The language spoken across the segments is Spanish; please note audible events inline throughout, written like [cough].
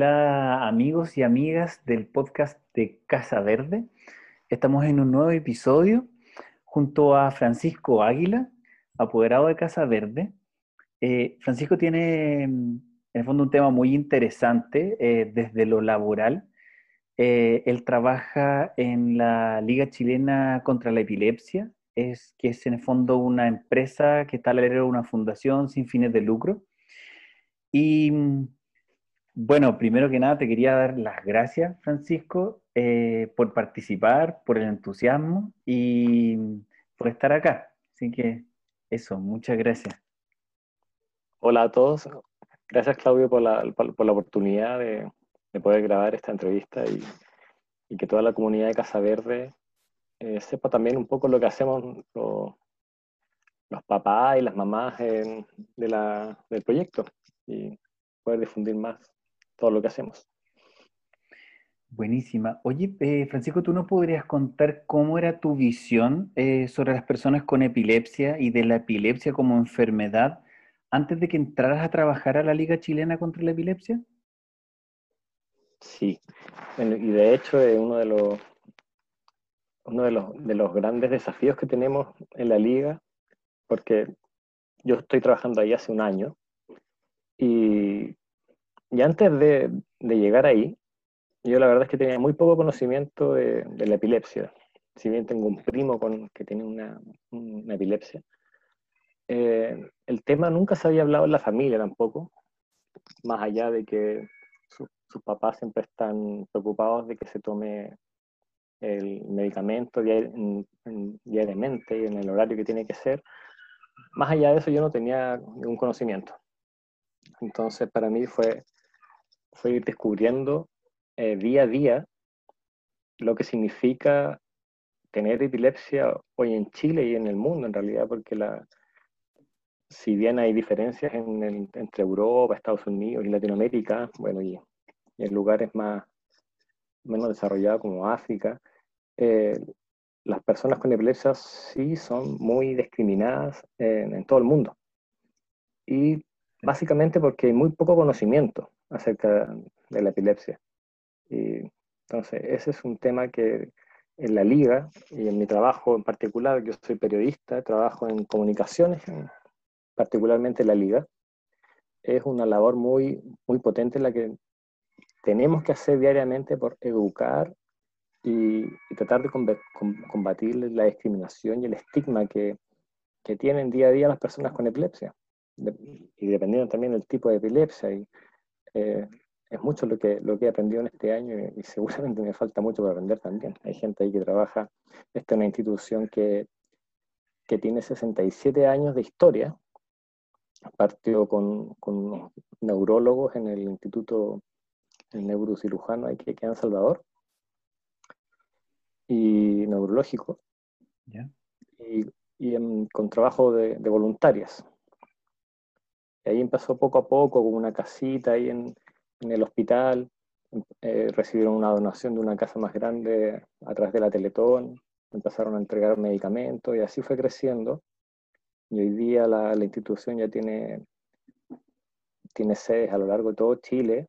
Eh, hola amigos y amigas del podcast de Casa Verde. Estamos en un nuevo episodio junto a Francisco Águila, apoderado de Casa Verde. Eh, Francisco tiene en el fondo un tema muy interesante eh, desde lo laboral. él trabaja en la Liga Chilena contra la Epilepsia, es, que es en el fondo una empresa que está al de una fundación sin fines de lucro y bueno, primero que nada te quería dar las gracias, Francisco, eh, por participar, por el entusiasmo y por estar acá. Así que eso, muchas gracias. Hola a todos. Gracias, Claudio, por la, por, la oportunidad de, poder grabar esta entrevista y, que toda la comunidad de Casa Verde eh, sepa también un poco lo que hacemos los, papás y las mamás de del proyecto y poder difundir más todo lo que hacemos. Buenísima. Oye, eh, Francisco, ¿tú nos podrías contar cómo era tu visión eh, sobre las personas con epilepsia y de la epilepsia como enfermedad antes de que entraras a trabajar a la Liga Chilena contra la Epilepsia? Sí, y de hecho es uno de los, uno de los, de los grandes desafíos que tenemos en la liga, porque yo estoy trabajando ahí hace un año y, antes de, llegar ahí, yo la verdad es que tenía muy poco conocimiento de, la epilepsia. Si bien tengo un primo con, que tiene una, epilepsia, eh, el tema nunca se había hablado en la familia tampoco, más allá de que sus papás siempre están preocupados de que se tome el medicamento diariamente y en el horario que tiene que ser. Más allá de eso yo no tenía ningún conocimiento. Entonces, para mí fue, fue ir descubriendo eh, día a día lo que significa tener epilepsia hoy en Chile y en el mundo, en realidad, porque si bien hay diferencias entre Europa, Estados Unidos y Latinoamérica, bueno, y, en lugares más menos desarrollados como África, eh, las personas con epilepsia sí son muy discriminadas en, en todo el mundo. Y Básicamente porque hay muy poco conocimiento acerca de la epilepsia. Y entonces, ese es un tema que en la liga y en mi trabajo en particular, yo soy periodista, trabajo en comunicaciones, particularmente en la liga, es una labor muy, muy potente la que tenemos que hacer diariamente por educar y, tratar de combatir la discriminación y el estigma que, que tienen día a día las personas con epilepsia y dependiendo también del tipo de epilepsia. Y, eh, es mucho lo que, lo que he aprendido en este año y, seguramente me falta mucho por aprender también. Hay gente ahí que trabaja, esta es una institución que, que tiene 67 años de historia, partió con, con neurólogos en el Instituto el Neurocirujano aquí, en Salvador, y neurológico, y, y con trabajo de, de voluntarias. Y ahí empezó poco a poco, con una casita ahí en, el hospital. Eh, recibieron una donación de una casa más grande a través de la Teletón. Empezaron a entregar medicamentos y así fue creciendo. Y hoy día la, la institución ya tiene, tiene sedes a lo largo de todo Chile,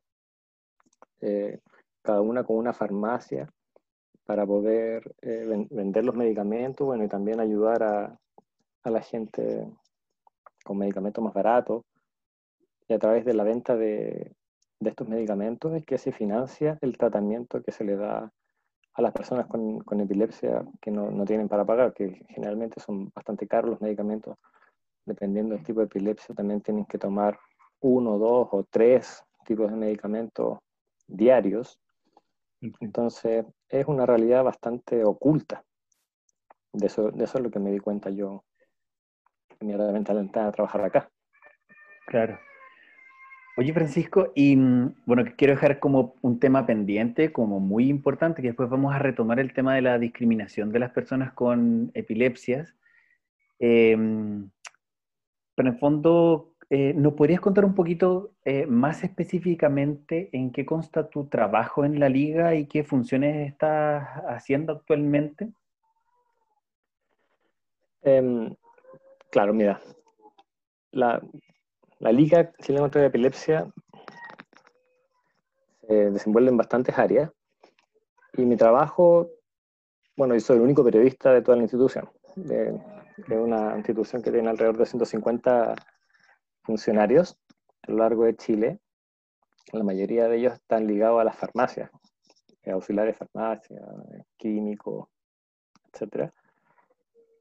eh, cada una con una farmacia para poder eh, vender los medicamentos bueno, y también ayudar a, a la gente con medicamentos más baratos y a través de la venta de, de estos medicamentos es que se financia el tratamiento que se le da a las personas con, con epilepsia que no, no, tienen para pagar, que generalmente son bastante caros los medicamentos. Dependiendo del tipo de epilepsia, también tienen que tomar uno, dos o tres tipos de medicamentos diarios. Entonces, es una realidad bastante oculta. De eso, de eso es lo que me di cuenta yo inmediatamente al entrar a trabajar acá. Claro. Oye, Francisco, y mm, bueno, quiero dejar como un tema pendiente, como muy importante, que después vamos a retomar el tema de la discriminación de las personas con epilepsias. Em, pero en el fondo, eh, ¿nos podrías contar un poquito eh, más específicamente en qué consta tu trabajo en la liga y qué funciones estás haciendo actualmente? Em, claro, mira, la, la Liga Chilena contra la Epilepsia desenvuelve en bastantes áreas. Y mi trabajo, bueno, yo soy el único periodista de toda la institución, de, una institución que tiene alrededor de 150 funcionarios a lo largo de Chile. La mayoría de ellos están ligados a las farmacias, auxiliares de farmacia, químicos, etc.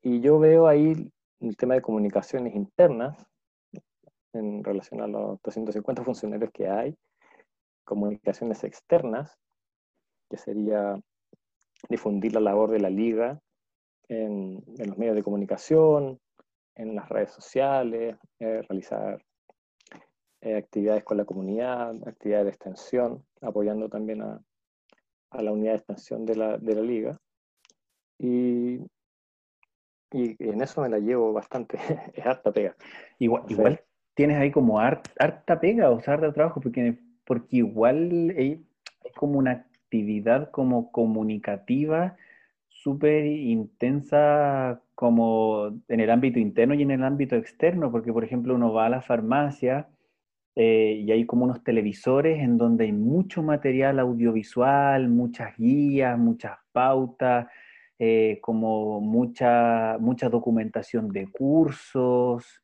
Y yo veo ahí el tema de comunicaciones internas en relación a los 250 funcionarios que hay, comunicaciones externas, que sería difundir la labor de la liga en, los medios de comunicación, en las redes sociales, eh, realizar eh, actividades con la comunidad, actividades de extensión, apoyando también a, a la unidad de extensión de la, de la liga. Y, y, en eso me la llevo bastante, [laughs] es harta pega. Igual, igual tienes ahí como harta pega, o sea, harta trabajo, porque, porque igual hay, como una actividad como comunicativa súper intensa como en el ámbito interno y en el ámbito externo, porque por ejemplo uno va a la farmacia eh, y hay como unos televisores en donde hay mucho material audiovisual, muchas guías, muchas pautas, eh, como mucha, mucha documentación de cursos,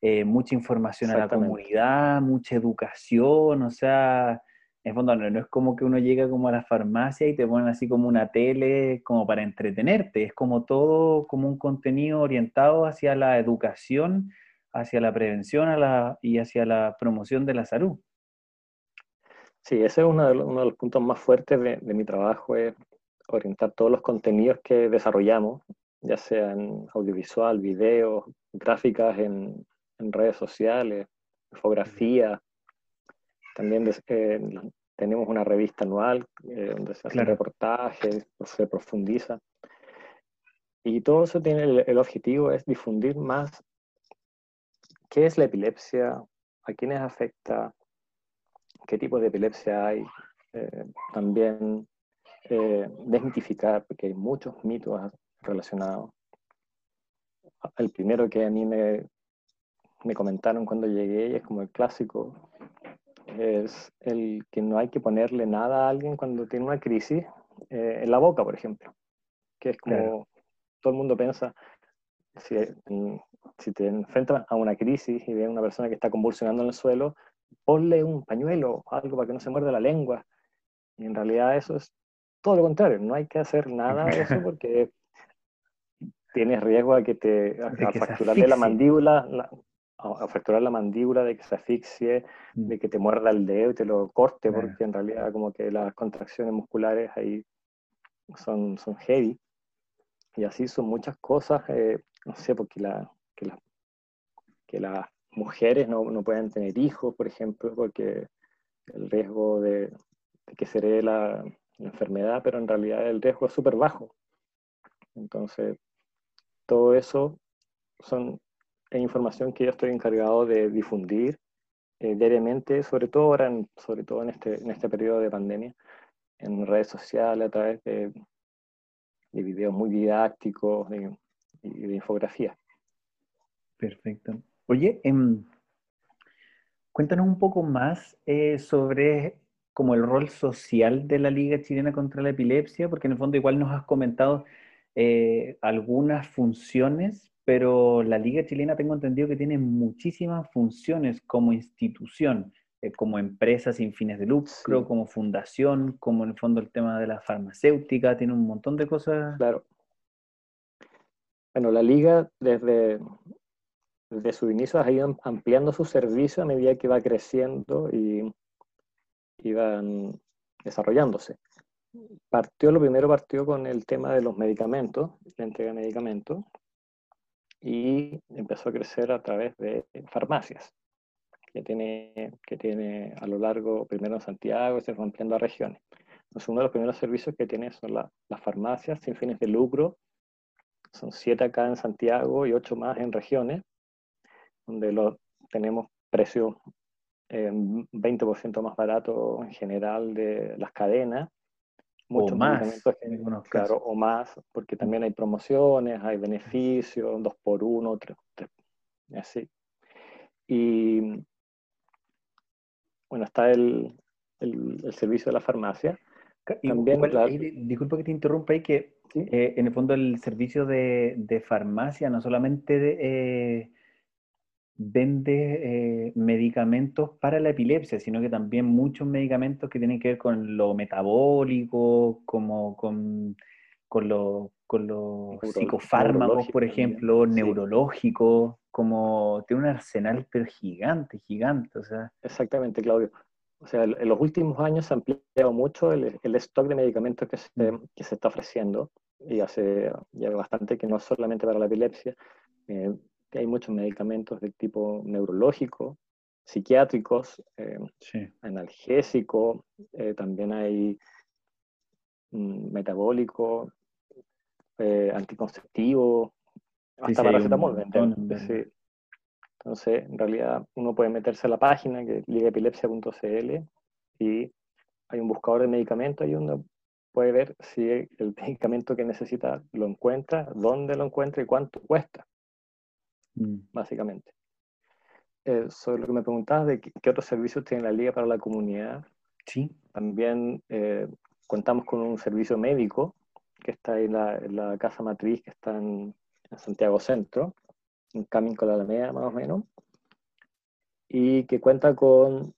eh, mucha información a la comunidad, mucha educación, o sea, en fondo no, es como que uno llega como a la farmacia y te ponen así como una tele como para entretenerte, es como todo como un contenido orientado hacia la educación, hacia la prevención y hacia la promoción de la salud. Sí, ese es uno de los, puntos más fuertes de, mi trabajo, es orientar todos los contenidos que desarrollamos, ya sea en audiovisual, videos, gráficas en, en redes sociales, infografía. También eh, tenemos una revista anual eh, donde se hacen reportajes, se profundiza. Y todo eso tiene el, objetivo es difundir más qué es la epilepsia, a quiénes afecta, qué tipo de epilepsia hay. Eh, también desmitificar, porque hay muchos mitos relacionados. El primero que a mí me me comentaron cuando llegué, y es como el clásico, es el que no hay que ponerle nada a alguien cuando tiene una crisis eh, en la boca, por ejemplo. Que es como todo el mundo piensa, si, si te enfrentas a una crisis y ves a una persona que está convulsionando en el suelo, ponle un pañuelo, algo para que no se muerda la lengua. Y en realidad eso es todo lo contrario, no hay que hacer nada de eso [laughs] porque tienes riesgo a que te a, fracturarle la mandíbula, la, a, fracturar la mandíbula, de que se asfixie, de mm. que te muerda el dedo y te lo corte, porque en realidad como que las contracciones musculares ahí son, son heavy. Y así son muchas cosas, eh, no sé, porque la, que, la, que las mujeres no, no, pueden tener hijos, por ejemplo, porque el riesgo de, que se herede la, la enfermedad, pero en realidad el riesgo es súper bajo. Entonces, todo eso son es información que yo estoy encargado de difundir eh, diariamente, sobre todo ahora, en, sobre todo en este, en este periodo de pandemia, en redes sociales, a través de, de videos muy didácticos y de, infografía. Perfecto. Oye, em, cuéntanos un poco más eh, sobre como el rol social de la Liga Chilena contra la Epilepsia, porque en el fondo igual nos has comentado eh, algunas funciones, pero la Liga Chilena tengo entendido que tiene muchísimas funciones como institución, eh, como empresa sin fines de lucro, como fundación, como en el fondo el tema de la farmacéutica, tiene un montón de cosas. Claro. Bueno, la Liga desde, desde su inicio ha ido ampliando su servicio a medida que va creciendo y, y van desarrollándose. Partió, lo primero partió con el tema de los medicamentos, la entrega de medicamentos, y empezó a crecer a través de farmacias, que tiene, que tiene a lo largo, primero en Santiago, se fue ampliando a regiones. Entonces, uno de los primeros servicios que tiene son las farmacias sin fines de lucro. Son siete acá en Santiago y ocho más en regiones, donde lo, tenemos precios eh, 20% más barato en general de las cadenas muchos o más, claro, o más, porque también hay promociones, hay beneficios, dos por uno, tres, así. Y bueno, está el, el, servicio de la farmacia. También, disculpa que te interrumpa ahí, que eh, en el fondo el servicio de, de farmacia no solamente de, eh, vende eh, medicamentos para la epilepsia, sino que también muchos medicamentos que tienen que ver con lo metabólico, como con, con, con los psicofármacos, por ejemplo, neurológicos, como tiene un arsenal pero gigante, gigante. O sea. Exactamente, Claudio. O sea, en los últimos años se ha ampliado mucho el, el stock de medicamentos que se, mm. que se, está ofreciendo y hace ya bastante que no solamente para la epilepsia, eh, hay muchos medicamentos de tipo neurológico, psiquiátricos, eh, analgésico, eh, también hay mm, metabólico, eh, anticonceptivo, hasta para paracetamol. Entonces, en realidad, uno puede meterse a la página que ligaepilepsia.cl y hay un buscador de medicamentos y uno puede ver si el [laughs] medicamento que necesita lo encuentra, dónde lo encuentra y cuánto cuesta. Mm. básicamente. Eh, sobre lo que me preguntabas de qué, otros servicios tiene la Liga para la comunidad, sí. también eh, contamos con un servicio médico que está en la, casa matriz, que está en, Santiago Centro, en Camino con la Alameda más o menos, y que cuenta con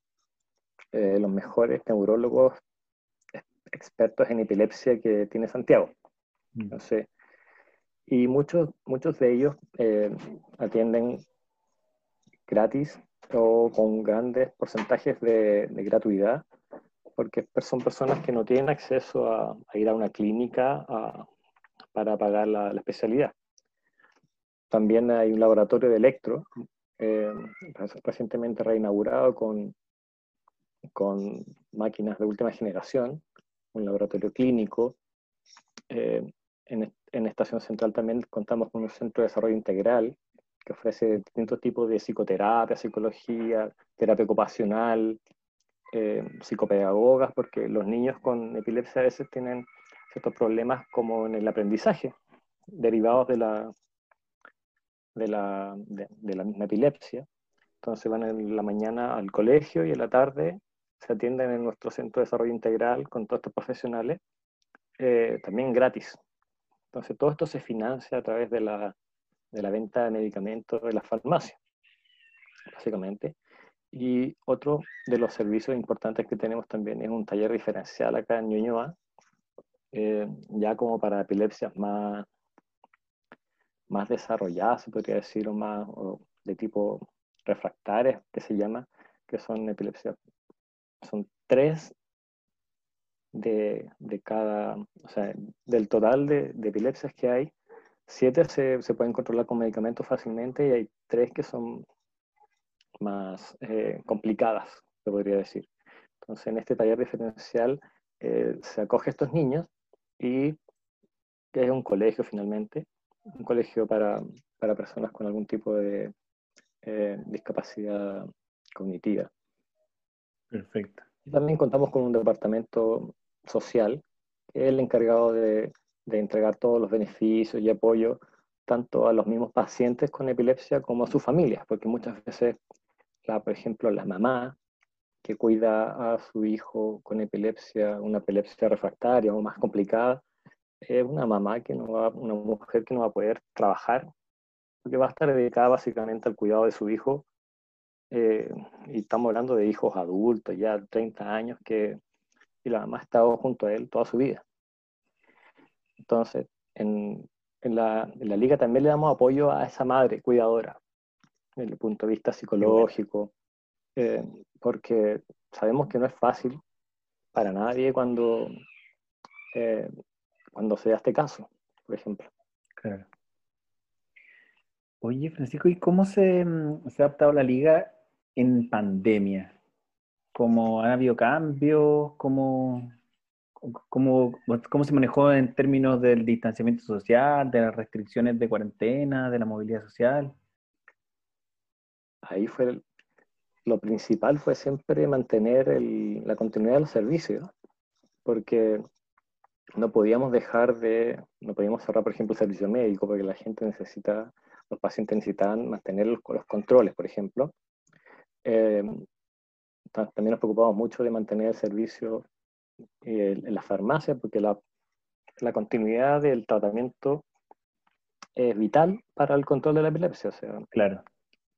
eh, los mejores neurólogos expertos en epilepsia que tiene Santiago. Mm. Y muchos, muchos de ellos eh, atienden gratis o con grandes porcentajes de, gratuidad, porque son personas que no tienen acceso a, ir a una clínica para pagar la, especialidad. También hay un laboratorio de electro, eh, recientemente reinaugurado con, con máquinas de última generación, un laboratorio clínico. Eh, en, en Estación Central también contamos con un centro de desarrollo integral que ofrece distintos tipos de psicoterapia, psicología, terapia ocupacional, eh, psicopedagogas, porque los niños con epilepsia a veces tienen ciertos problemas como en el aprendizaje, derivados de la, de la, de, la misma epilepsia. Entonces van en la mañana al colegio y en la tarde se atienden en nuestro centro de desarrollo integral con todos estos profesionales, eh, también gratis. Entonces, todo esto se financia a través de la, de la venta de medicamentos de la farmacia, básicamente. Y otro de los servicios importantes que tenemos también es un taller diferencial acá en Ñuñoa, eh, ya como para epilepsias más, más desarrolladas, se podría decir, o más de tipo refractarias, que se llama, que son epilepsias. Son tres de, de, cada, o sea, del total de, de epilepsias que hay, siete se, se, pueden controlar con medicamentos fácilmente y hay tres que son más eh, complicadas, se podría decir. Entonces, en este taller diferencial eh, se acoge a estos niños y que es un colegio finalmente, un colegio para, para personas con algún tipo de eh, discapacidad cognitiva. Perfecto. Y también contamos con un departamento social, que el encargado de, de entregar todos los beneficios y apoyo tanto a los mismos pacientes con epilepsia como a sus familias, porque muchas veces, la, por ejemplo, la mamá que cuida a su hijo con epilepsia, una epilepsia refractaria o más complicada, es una mamá que no va, una mujer que no va a poder trabajar, porque va a estar dedicada básicamente al cuidado de su hijo. Eh, y estamos hablando de hijos adultos, ya 30 años, que y la mamá ha estado junto a él toda su vida. Entonces, en, en, la, en la, liga también le damos apoyo a esa madre cuidadora, desde el punto de vista psicológico, eh, porque sabemos que no es fácil para nadie cuando, eh, cuando se da este caso, por ejemplo. Claro. Oye, Francisco, ¿y cómo se, mm, se ha adaptado la liga en pandemia? ¿Cómo han habido cambios? ¿Cómo, cómo, ¿Cómo se manejó en términos del distanciamiento social, de las restricciones de cuarentena, de la movilidad social? Ahí fue lo principal fue siempre mantener la continuidad de los servicios, porque no podíamos dejar de, no podíamos cerrar, por ejemplo, el servicio médico, porque la gente necesita, los pacientes necesitaban mantener los, los controles, por ejemplo. Eh, también nos preocupamos mucho de mantener el servicio eh, en la farmacia, porque la, la, continuidad del tratamiento es vital para el control de la epilepsia. O sea, claro.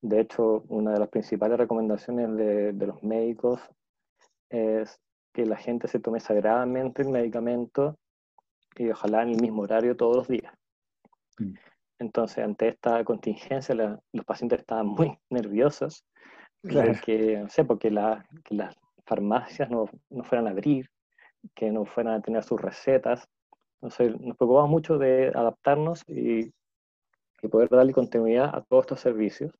De hecho, una de las principales recomendaciones de, de los médicos es que la gente se tome sagradamente el medicamento y ojalá en el mismo horario todos los días. Mm. Entonces, ante esta contingencia, los pacientes estaban muy nerviosos porque, no sé, porque las farmacias no, no, fueran a abrir, que no fueran a tener sus recetas. Entonces, nos preocupamos mucho de adaptarnos y, y poder darle continuidad a todos estos servicios.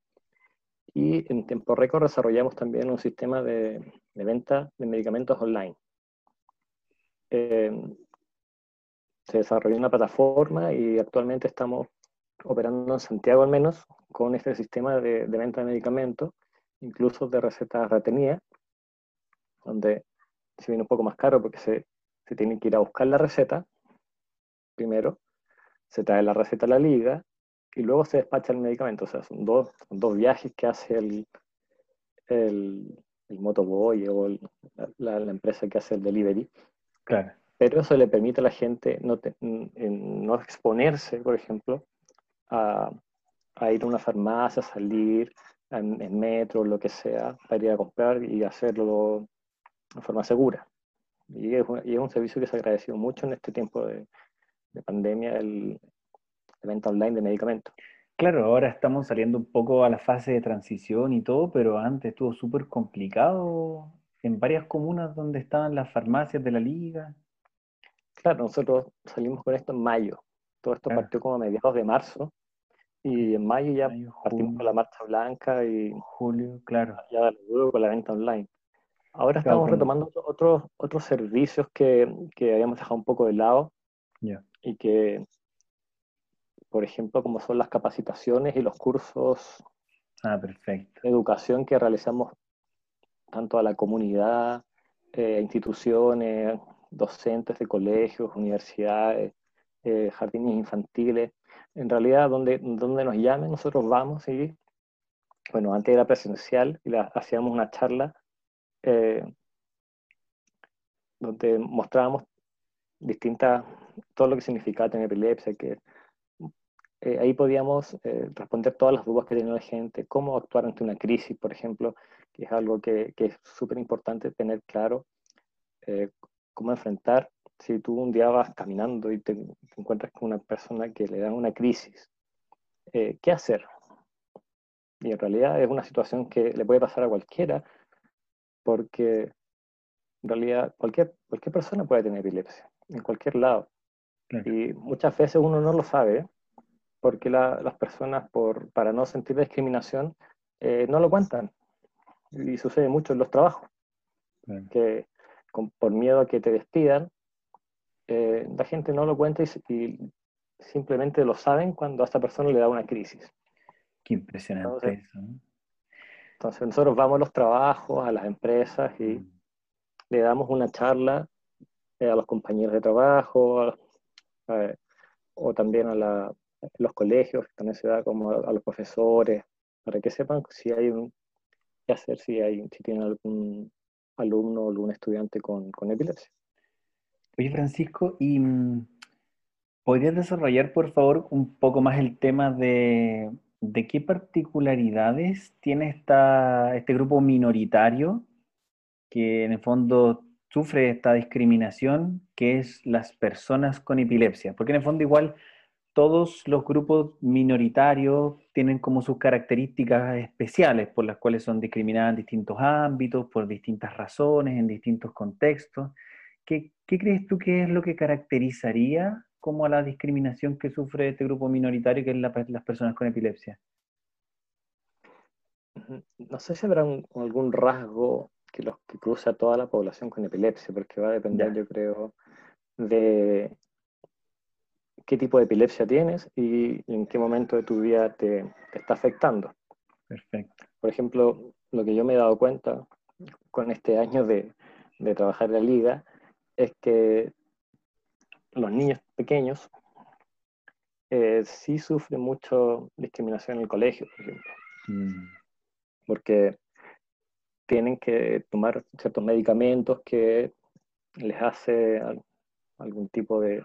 Y en tiempo récord desarrollamos también un sistema de, de venta de medicamentos online. Eh, se desarrolló una plataforma y actualmente estamos operando en Santiago al menos con este sistema de, de venta de medicamentos incluso de recetas retenidas, donde se viene un poco más caro porque se, se tiene que ir a buscar la receta primero, se trae la receta a la liga y luego se despacha el medicamento. O sea, son dos, dos viajes que hace el, el, el motoboy o la, la, empresa que hace el delivery. Claro. Pero eso le permite a la gente no, no exponerse, por ejemplo, a, a, ir a una farmacia, salir, en, metro, lo que sea, para ir a comprar y hacerlo de forma segura. Y es, un servicio que se ha agradecido mucho en este tiempo de, pandemia, el, el venta online de medicamentos. Claro, ahora estamos saliendo un poco a la fase de transición y todo, pero antes estuvo súper complicado en varias comunas donde estaban las farmacias de la liga. Claro, nosotros salimos con esto en mayo. Todo esto partió como a mediados de marzo y en mayo ya partimos con la marcha blanca y julio, claro. Ya luego con la venta online. Ahora estamos retomando otros, otros servicios que, que, habíamos dejado un poco de lado y que, por ejemplo, como son las capacitaciones y los cursos ah, perfecto. de educación que realizamos tanto a la comunidad, eh, instituciones, docentes de colegios, universidades, eh, jardines infantiles en realidad donde, donde nos llamen, nosotros vamos y, bueno, antes era presencial y la, hacíamos una charla eh, donde mostrábamos distintas, todo lo que significaba tener epilepsia, que eh, ahí podíamos eh, responder todas las dudas que tenía la gente, cómo actuar ante una crisis, por ejemplo, que es algo que, que es súper importante tener claro, cómo enfrentar si tú un día vas caminando y te, encuentras con una persona que le da una crisis, eh, ¿qué hacer? Y en realidad es una situación que le puede pasar a cualquiera, porque en realidad cualquier, cualquier persona puede tener epilepsia, en cualquier lado. Y muchas veces uno no lo sabe, porque las personas, por, para no sentir discriminación, eh, no lo cuentan. Y sucede mucho en los trabajos, que por miedo a que te despidan, eh, la gente no lo cuenta y, simplemente lo saben cuando a esta persona le da una crisis. Qué impresionante entonces, eso. Entonces nosotros vamos a los trabajos, a las empresas y mm. le damos una charla eh, a los compañeros de trabajo o también a, los colegios, que también se da como a, los profesores, para que sepan si hay un, qué hacer si, hay, si tienen algún alumno o algún estudiante con, con epilepsia. Oye, Francisco, ¿y mm, podrías desarrollar, por favor, un poco más el tema de, de qué particularidades tiene esta, este grupo minoritario que en el fondo sufre esta discriminación, que es las personas con epilepsia? Porque en el fondo igual todos los grupos minoritarios tienen como sus características especiales por las cuales son discriminadas en distintos ámbitos, por distintas razones, en distintos contextos. ¿Qué, crees tú que es lo que caracterizaría como a la discriminación que sufre este grupo minoritario, que es las personas con epilepsia? No sé si habrá algún rasgo que los que cruce a toda la población con epilepsia, porque va a depender, yo creo, de qué tipo de epilepsia tienes y en qué momento de tu vida te, está afectando. Perfecto. Por ejemplo, lo que yo me he dado cuenta con este año de, de trabajar en la liga es que los niños pequeños eh, sí sufren mucho discriminación en el colegio, por ejemplo. Mm. Porque tienen que tomar ciertos medicamentos que les hace algún tipo de,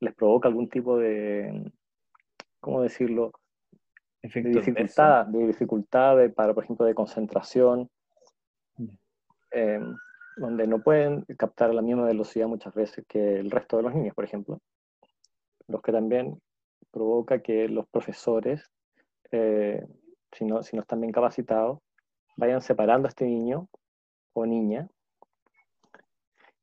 les provoca algún tipo de, ¿cómo decirlo? de dificultad, de dificultad para, por ejemplo, de concentración, eh, donde no pueden captar la misma velocidad muchas veces que el resto de los niños, por ejemplo. Los que también provoca que los profesores, eh, si, no, si no están bien capacitados, vayan separando a este niño o niña.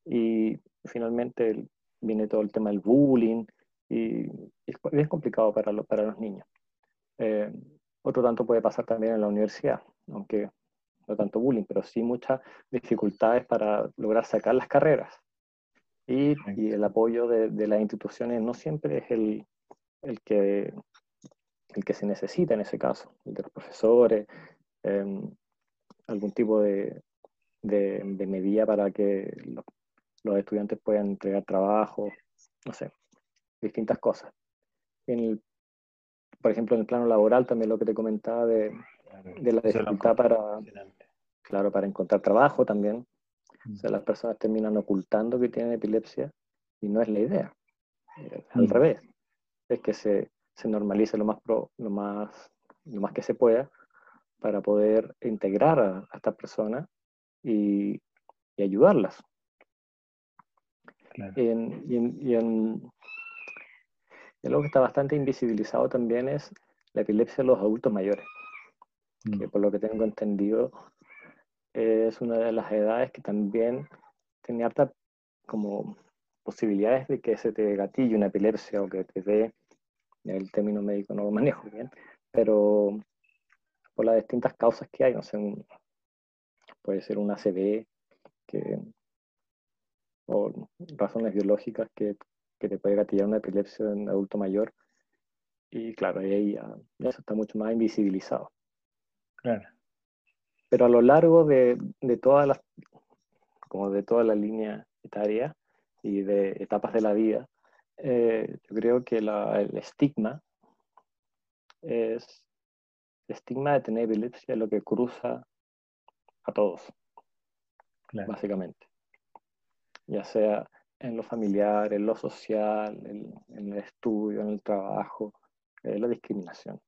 Y finalmente viene todo el tema del bullying y es bien complicado para, para los niños. Eh, otro tanto puede pasar también en la universidad, aunque no tanto bullying, pero sí muchas dificultades para lograr sacar las carreras. Y, y el apoyo de, de, las instituciones no siempre es el, el, que, el que se necesita en ese caso, el de los profesores, em, algún tipo de, de, medida para que los, los, estudiantes puedan entregar trabajo, no sé, distintas cosas. En el, por ejemplo, en el plano laboral también lo que te comentaba de, de la dificultad para, claro, para encontrar trabajo también. O sea, las personas terminan ocultando que tienen epilepsia y no es la idea. Eh, al mm. revés, es que se, se normalice lo más, pro, lo, más, lo más que se pueda para poder integrar a, estas personas y, y ayudarlas. y, en, algo que está bastante invisibilizado también es la epilepsia de los adultos mayores, que mm. por lo que tengo entendido es una de las edades que también tiene harta como posibilidades de que se te gatille una epilepsia o que te dé, el término médico no lo manejo bien, pero por las distintas causas que hay, no sé, puede ser un ACV que, o razones biológicas que, que te puede gatillar una epilepsia en adulto mayor. Y claro, ahí ya, eso está mucho más invisibilizado. Claro. Pero a lo largo de, de todas las, como de toda la línea etaria y de etapas de la vida, eh, yo creo que la, el estigma es el estigma de tener epilepsia lo que cruza a todos, básicamente. Ya sea en lo familiar, en lo social, en, el estudio, en el trabajo, en la discriminación.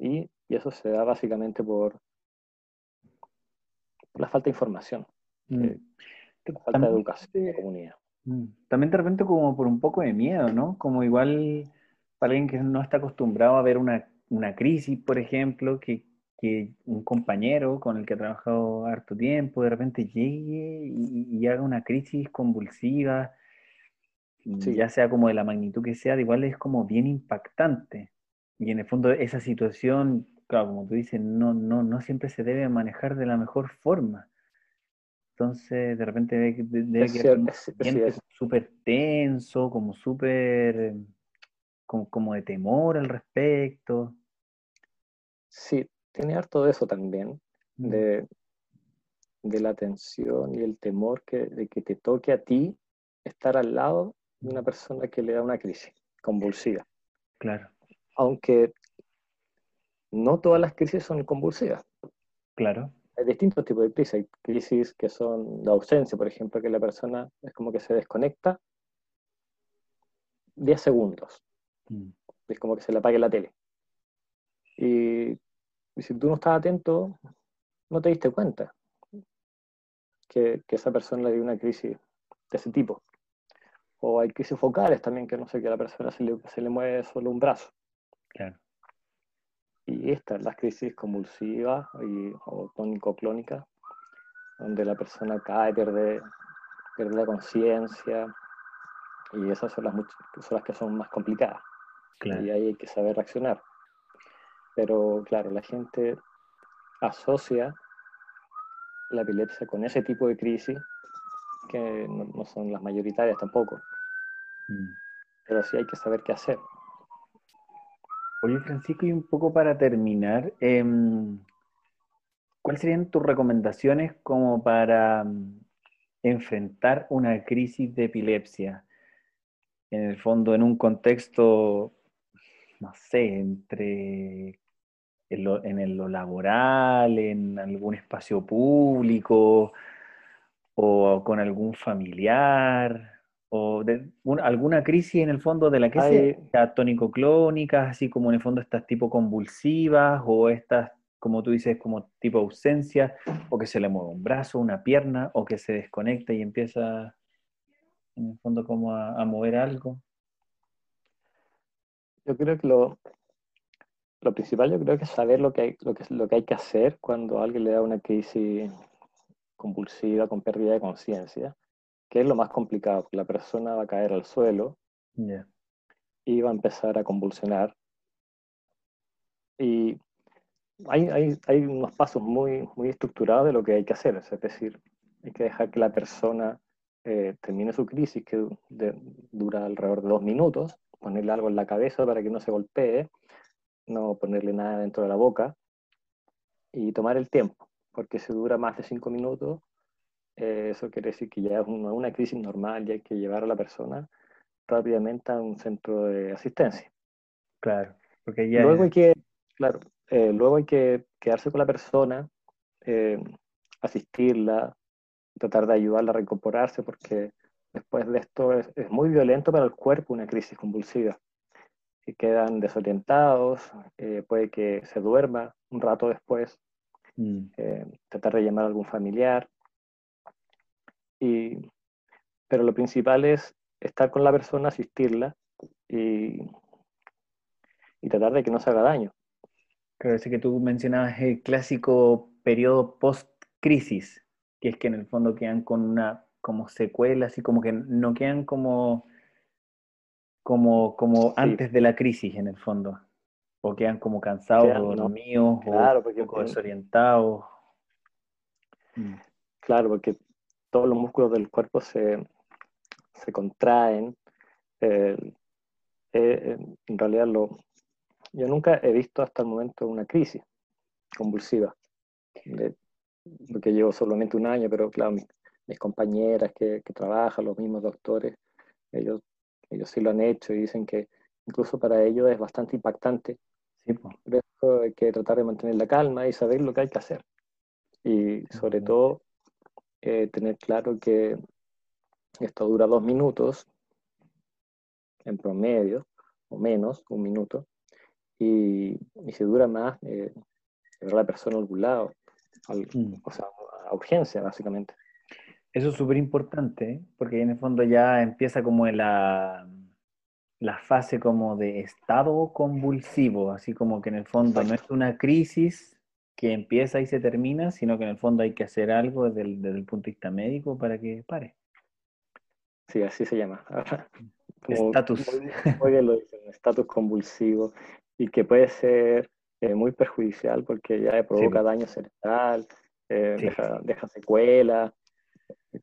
Y, y, eso se da básicamente por, por la falta de información, mm. eh, la falta de educación la comunidad. Mm. También de repente como por un poco de miedo, ¿no? Como igual para alguien que no está acostumbrado a ver una, una crisis, por ejemplo, que, que, un compañero con el que ha trabajado harto tiempo de repente llegue y, haga una crisis convulsiva, ya sea como de la magnitud que sea, de igual es como bien impactante. Y en el fondo esa situación, claro, como tú dices, no, no, no siempre se debe manejar de la mejor forma. Entonces, de repente debe, debe quedar súper tenso, como súper, como, como, de temor al respecto. Sí, tiene harto de eso también, mm. de, de, la tensión y el temor que, de que te toque a ti estar al lado de una persona que le da una crisis convulsiva. Claro. Aunque no todas las crisis son convulsivas. Claro hay distintos tipos de crisis. Hay crisis que son de ausencia, por ejemplo, que la persona es como que se desconecta 10 segundos. Mm. Es como que se le apague la tele. Y, si tú no estás atento, no te diste cuenta que, que, esa persona le dio una crisis de ese tipo. O hay crisis focales también, que no sé, que a la persona se le, se le mueve solo un brazo. Claro. Y estas, las crisis convulsivas y, o tónico-clónicas, donde la persona cae, pierde, pierde la conciencia, y esas son las, son las que son más complicadas. Y ahí hay que saber reaccionar. Pero claro, la gente asocia la epilepsia con ese tipo de crisis, que no, son las mayoritarias tampoco. Mm. Pero sí hay que saber qué hacer. Oye, Francisco, y un poco para terminar, em, ¿cuáles serían tus recomendaciones como para mm, enfrentar una crisis de epilepsia? En el fondo, en un contexto, no sé, entre en lo, en lo laboral, en algún espacio público o con algún familiar o de alguna crisis en el fondo de la que sea tónico-clónicas, así como en el fondo estas tipo convulsivas o estas, como tú dices, como tipo ausencia, o que se le mueve un brazo, una pierna, o que se desconecta y empieza en el fondo como a, mover algo. Yo creo que lo, lo principal yo creo que es saber lo que, hay, lo, que, lo que hay que hacer cuando alguien le da una crisis convulsiva con pérdida de conciencia que es lo más complicado, porque la persona va a caer al suelo y va a empezar a convulsionar. Y hay, hay, hay, unos pasos muy, muy estructurados de lo que hay que hacer, es decir, hay que dejar que la persona eh, termine su crisis, que dura alrededor de dos minutos, ponerle algo en la cabeza para que no se golpee, no ponerle nada dentro de la boca y tomar el tiempo, porque si dura más de cinco minutos, eh, eso quiere decir que ya es una, crisis normal y hay que llevar a la persona rápidamente a un centro de asistencia. Claro, porque ya... Luego hay que, claro, eh, luego hay que quedarse con la persona, eh, asistirla, tratar de ayudarla a recuperarse, porque después de esto es, muy violento para el cuerpo una crisis convulsiva. Y quedan desorientados, puede que se duerma un rato después, mm. tratar de llamar a algún familiar, y, pero lo principal es estar con la persona, asistirla y, y tratar de que no se haga daño. Claro, que tú mencionabas el clásico periodo post-crisis, que es que en el fondo quedan con una como secuela, así como que no quedan como, como, como antes de la crisis en el fondo, o quedan como cansados o dormidos o un poco desorientados. Claro, porque todos los músculos del cuerpo se, contraen. Eh, eh, en realidad, lo, yo nunca he visto hasta el momento una crisis convulsiva, porque llevo solamente un año, pero claro, mis, compañeras que, trabajan, los mismos doctores, ellos, ellos sí lo han hecho y dicen que incluso para ellos es bastante impactante. Sí, Por eso hay que tratar de mantener la calma y saber lo que hay que hacer. Y sobre todo tener claro que esto dura dos minutos en promedio, o menos, un minuto, y, si dura más, eh, la persona al lado, mm. o sea, a urgencia, básicamente. Eso es súper importante, ¿eh? porque en el fondo ya empieza como la, la fase como de estado convulsivo, así como que en el fondo no es una crisis, que empieza y se termina, sino que en el fondo hay que hacer algo desde el, punto de vista médico para que pare. Sí, así se llama. [laughs] Estatus. estatus convulsivo y que puede ser eh, muy perjudicial porque ya provoca daño cerebral, eh, deja, deja secuela,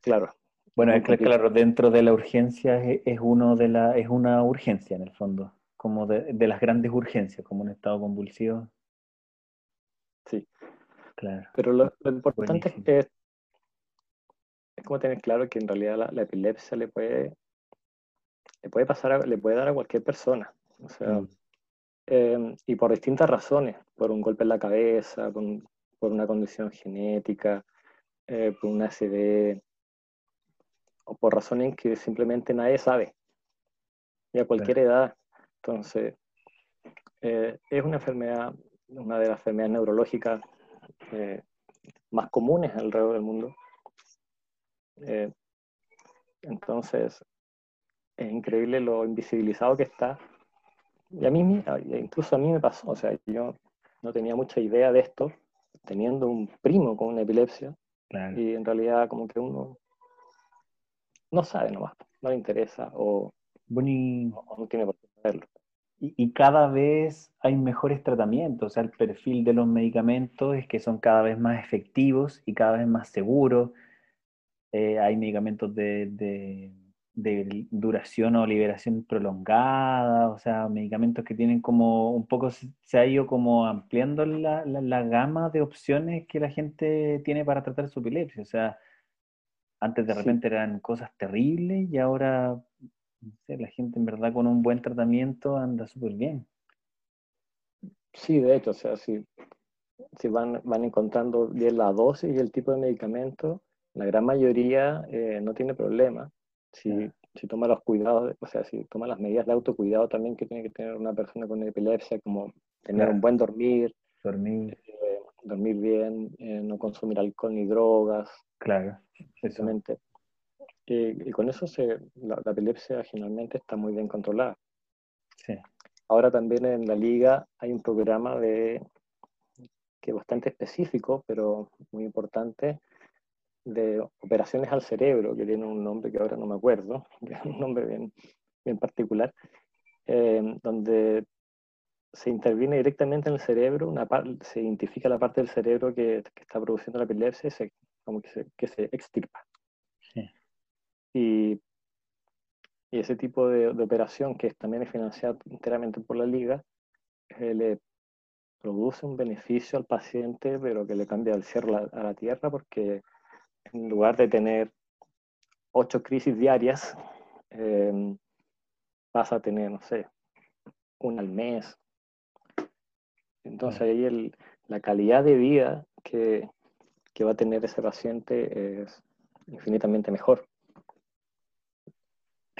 claro. Bueno, es claro, dentro de la urgencia es, uno de la, es una urgencia en el fondo, como de, de las grandes urgencias, como un estado convulsivo Sí. Claro. Pero lo, importante es, es como tener claro que en realidad la, epilepsia le puede, le puede pasar, le puede dar a cualquier persona. O sea, mm. em, y por distintas razones, por un golpe en la cabeza, por, por una condición genética, eh, por una SD, o por razones que simplemente nadie sabe, y a cualquier edad. Entonces, eh, es una enfermedad una de las enfermedades neurológicas eh, más comunes alrededor del mundo. Eh, entonces, es increíble lo invisibilizado que está. Y a mí, incluso a mí me pasó, o sea, yo no tenía mucha idea de esto, teniendo un primo con una epilepsia, y en realidad como que uno no sabe nomás, no le interesa o, o no tiene por qué saberlo y, cada vez hay mejores tratamientos, o sea, el perfil de los medicamentos es que son cada vez más efectivos y cada vez más seguros. Eh, hay medicamentos de, duración o liberación prolongada, o sea, medicamentos que tienen como un poco, se ha ido como ampliando la, la gama de opciones que la gente tiene para tratar su epilepsia. O sea, antes de repente eran cosas terribles y ahora la gente en verdad con un buen tratamiento anda súper bien. Sí, de hecho, o sea, si, si van, van encontrando bien la dosis y el tipo de medicamento, la gran mayoría eh, no tiene problema. Si, si toma los cuidados, o sea, si toma las medidas de autocuidado también que tiene que tener una persona con epilepsia, como tener un buen dormir, dormir, eh, dormir bien, eh, no consumir alcohol ni drogas. Claro, precisamente. Y, con eso se, la, epilepsia generalmente está muy bien controlada. Sí. Ahora también en la liga hay un programa de, que es bastante específico, pero muy importante, de operaciones al cerebro, que tiene un nombre que ahora no me acuerdo, [laughs] un nombre bien, bien particular, eh, donde se interviene directamente en el cerebro, una se identifica la parte del cerebro que, que está produciendo la epilepsia y se, como que se, que se extirpa. Y, y, ese tipo de, de, operación, que también es financiada enteramente por la liga, eh, le produce un beneficio al paciente, pero que le cambia el cielo a la tierra, porque en lugar de tener ocho crisis diarias, eh, vas a tener, no sé, una al mes. Entonces ahí el, la calidad de vida que, que va a tener ese paciente es infinitamente mejor.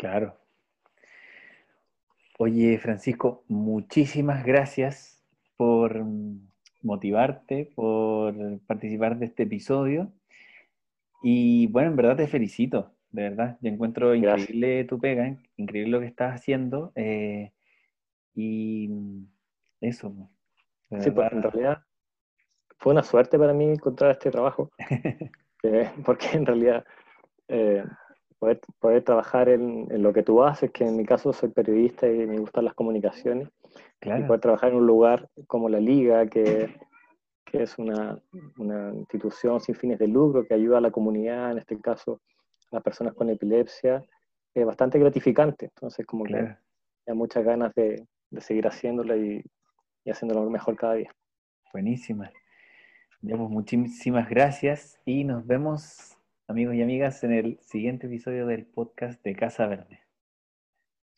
Claro. Oye, Francisco, muchísimas gracias por motivarte, por participar de este episodio. Y bueno, en verdad te felicito, de verdad. Yo encuentro increíble tu pega, increíble lo que estás haciendo. Eh, y eso. Sí, pues en realidad fue una suerte para mí encontrar este trabajo, [laughs] eh, porque en realidad eh, poder, poder, trabajar en, en, lo que tú haces, que en mi caso soy periodista y me gustan las comunicaciones, y poder trabajar en un lugar como la Liga, que que es una, una, institución sin fines de lucro que ayuda a la comunidad, en este caso a las personas con epilepsia, es bastante gratificante. Entonces, como que hay muchas ganas de, de seguir haciéndolo y, y, haciéndolo mejor cada día. Buenísima. Pues, muchísimas gracias y nos vemos, amigos y amigas, en el siguiente episodio del podcast de Casa Verde.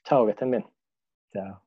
Chao, que estén bien. Chao.